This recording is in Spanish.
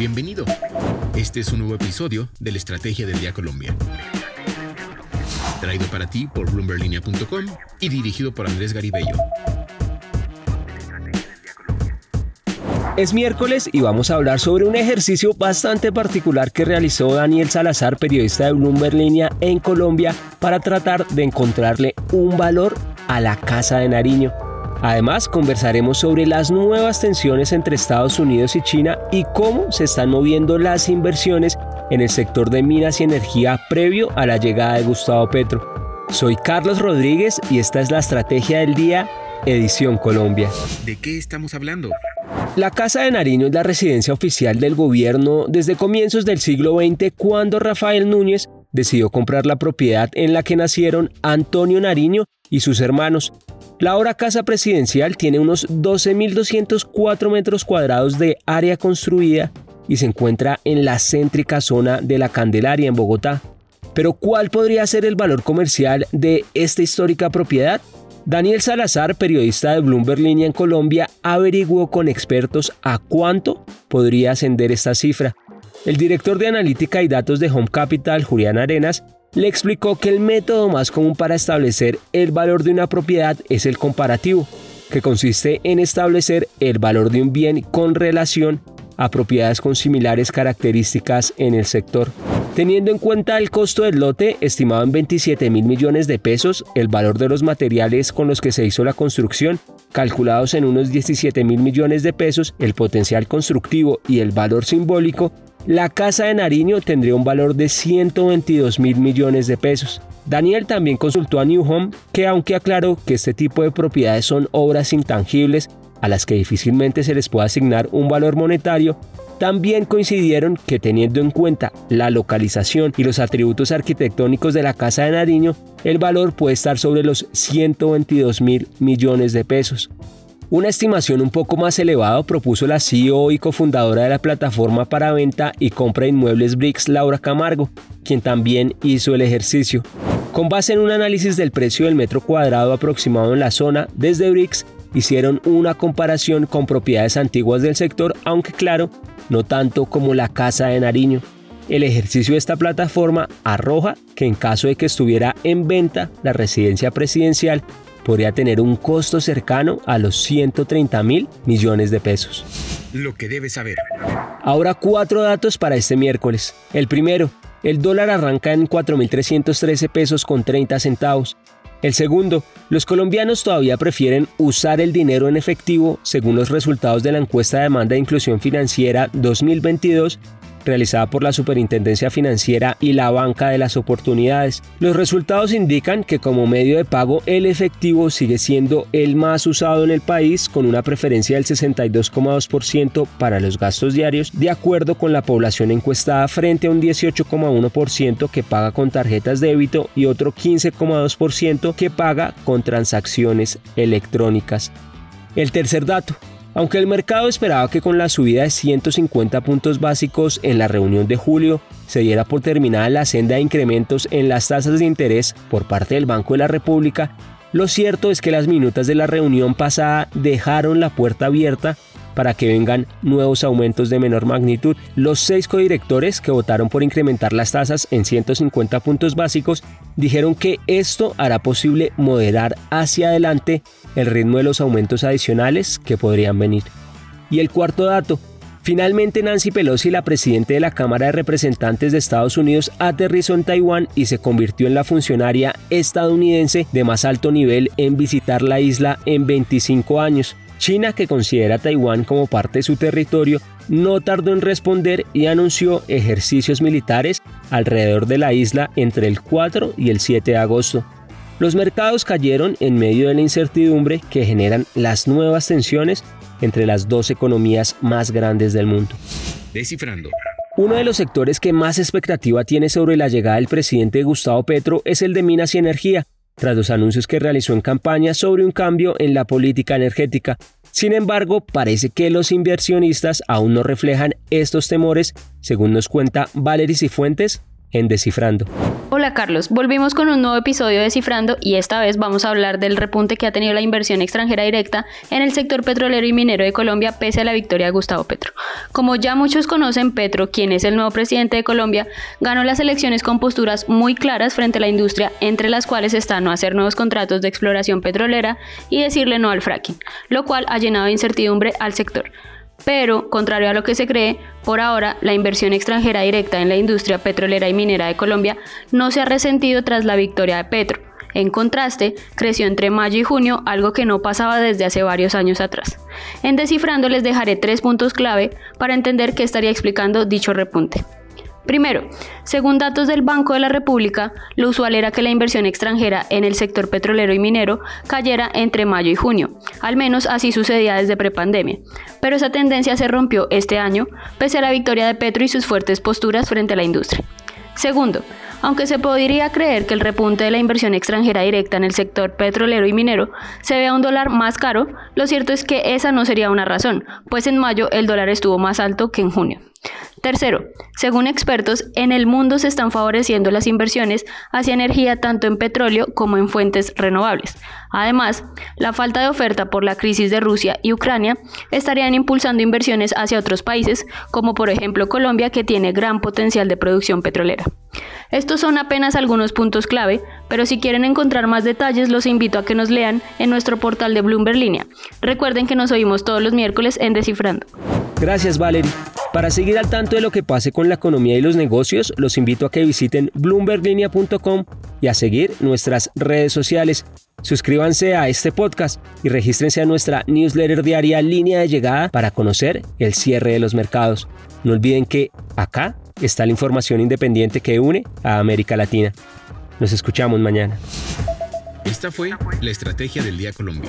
Bienvenido. Este es un nuevo episodio de la Estrategia del Día Colombia. Traído para ti por bloomberlinia.com y dirigido por Andrés Garibello. Es miércoles y vamos a hablar sobre un ejercicio bastante particular que realizó Daniel Salazar, periodista de Bloomberg en Colombia, para tratar de encontrarle un valor a la Casa de Nariño. Además, conversaremos sobre las nuevas tensiones entre Estados Unidos y China y cómo se están moviendo las inversiones en el sector de minas y energía previo a la llegada de Gustavo Petro. Soy Carlos Rodríguez y esta es la Estrategia del Día, edición Colombia. ¿De qué estamos hablando? La Casa de Nariño es la residencia oficial del gobierno desde comienzos del siglo XX cuando Rafael Núñez decidió comprar la propiedad en la que nacieron Antonio Nariño y sus hermanos, la ahora casa presidencial tiene unos 12.204 metros cuadrados de área construida y se encuentra en la céntrica zona de la Candelaria en Bogotá. Pero ¿cuál podría ser el valor comercial de esta histórica propiedad? Daniel Salazar, periodista de Bloomberg Línea en Colombia, averiguó con expertos a cuánto podría ascender esta cifra. El director de analítica y datos de Home Capital, Julián Arenas, le explicó que el método más común para establecer el valor de una propiedad es el comparativo, que consiste en establecer el valor de un bien con relación a propiedades con similares características en el sector. Teniendo en cuenta el costo del lote, estimado en 27 mil millones de pesos, el valor de los materiales con los que se hizo la construcción, calculados en unos 17 mil millones de pesos, el potencial constructivo y el valor simbólico, la casa de Nariño tendría un valor de 122 mil millones de pesos. Daniel también consultó a New Home, que aunque aclaró que este tipo de propiedades son obras intangibles a las que difícilmente se les puede asignar un valor monetario, también coincidieron que teniendo en cuenta la localización y los atributos arquitectónicos de la Casa de Nariño, el valor puede estar sobre los 122 mil millones de pesos. Una estimación un poco más elevada propuso la CEO y cofundadora de la plataforma para venta y compra de inmuebles Bricks, Laura Camargo, quien también hizo el ejercicio. Con base en un análisis del precio del metro cuadrado aproximado en la zona, desde Bricks hicieron una comparación con propiedades antiguas del sector, aunque claro, no tanto como la Casa de Nariño. El ejercicio de esta plataforma arroja que en caso de que estuviera en venta la residencia presidencial, podría tener un costo cercano a los 130 mil millones de pesos. Lo que debes saber. Ahora cuatro datos para este miércoles. El primero, el dólar arranca en 4.313 pesos con 30 centavos. El segundo, los colombianos todavía prefieren usar el dinero en efectivo según los resultados de la encuesta de demanda de inclusión financiera 2022 realizada por la Superintendencia Financiera y la Banca de las Oportunidades. Los resultados indican que como medio de pago el efectivo sigue siendo el más usado en el país con una preferencia del 62,2% para los gastos diarios, de acuerdo con la población encuestada frente a un 18,1% que paga con tarjetas débito y otro 15,2% que paga con transacciones electrónicas. El tercer dato, aunque el mercado esperaba que con la subida de 150 puntos básicos en la reunión de julio se diera por terminada la senda de incrementos en las tasas de interés por parte del Banco de la República, lo cierto es que las minutas de la reunión pasada dejaron la puerta abierta para que vengan nuevos aumentos de menor magnitud. Los seis codirectores que votaron por incrementar las tasas en 150 puntos básicos dijeron que esto hará posible moderar hacia adelante el ritmo de los aumentos adicionales que podrían venir. Y el cuarto dato, Finalmente, Nancy Pelosi, la presidenta de la Cámara de Representantes de Estados Unidos, aterrizó en Taiwán y se convirtió en la funcionaria estadounidense de más alto nivel en visitar la isla en 25 años. China, que considera a Taiwán como parte de su territorio, no tardó en responder y anunció ejercicios militares alrededor de la isla entre el 4 y el 7 de agosto. Los mercados cayeron en medio de la incertidumbre que generan las nuevas tensiones entre las dos economías más grandes del mundo. Descifrando. Uno de los sectores que más expectativa tiene sobre la llegada del presidente Gustavo Petro es el de minas y energía, tras los anuncios que realizó en campaña sobre un cambio en la política energética. Sin embargo, parece que los inversionistas aún no reflejan estos temores, según nos cuenta Valery Cifuentes, en Descifrando. Hola Carlos, volvimos con un nuevo episodio de Descifrando y esta vez vamos a hablar del repunte que ha tenido la inversión extranjera directa en el sector petrolero y minero de Colombia pese a la victoria de Gustavo Petro. Como ya muchos conocen, Petro, quien es el nuevo presidente de Colombia, ganó las elecciones con posturas muy claras frente a la industria, entre las cuales está no hacer nuevos contratos de exploración petrolera y decirle no al fracking, lo cual ha llenado de incertidumbre al sector. Pero, contrario a lo que se cree, por ahora la inversión extranjera directa en la industria petrolera y minera de Colombia no se ha resentido tras la victoria de Petro. En contraste, creció entre mayo y junio, algo que no pasaba desde hace varios años atrás. En Descifrando les dejaré tres puntos clave para entender qué estaría explicando dicho repunte. Primero, según datos del Banco de la República, lo usual era que la inversión extranjera en el sector petrolero y minero cayera entre mayo y junio, al menos así sucedía desde prepandemia. Pero esa tendencia se rompió este año, pese a la victoria de Petro y sus fuertes posturas frente a la industria. Segundo, aunque se podría creer que el repunte de la inversión extranjera directa en el sector petrolero y minero se vea un dólar más caro, lo cierto es que esa no sería una razón, pues en mayo el dólar estuvo más alto que en junio. Tercero, según expertos, en el mundo se están favoreciendo las inversiones hacia energía tanto en petróleo como en fuentes renovables. Además, la falta de oferta por la crisis de Rusia y Ucrania estarían impulsando inversiones hacia otros países, como por ejemplo Colombia, que tiene gran potencial de producción petrolera. Estos son apenas algunos puntos clave, pero si quieren encontrar más detalles los invito a que nos lean en nuestro portal de Bloomberg Línea. Recuerden que nos oímos todos los miércoles en Descifrando. Gracias Valerie. Para seguir al tanto de lo que pase con la economía y los negocios, los invito a que visiten bloomberglinea.com y a seguir nuestras redes sociales. Suscríbanse a este podcast y regístrense a nuestra newsletter diaria Línea de Llegada para conocer el cierre de los mercados. No olviden que acá está la información independiente que une a América Latina. Nos escuchamos mañana. Esta fue la Estrategia del Día Colombia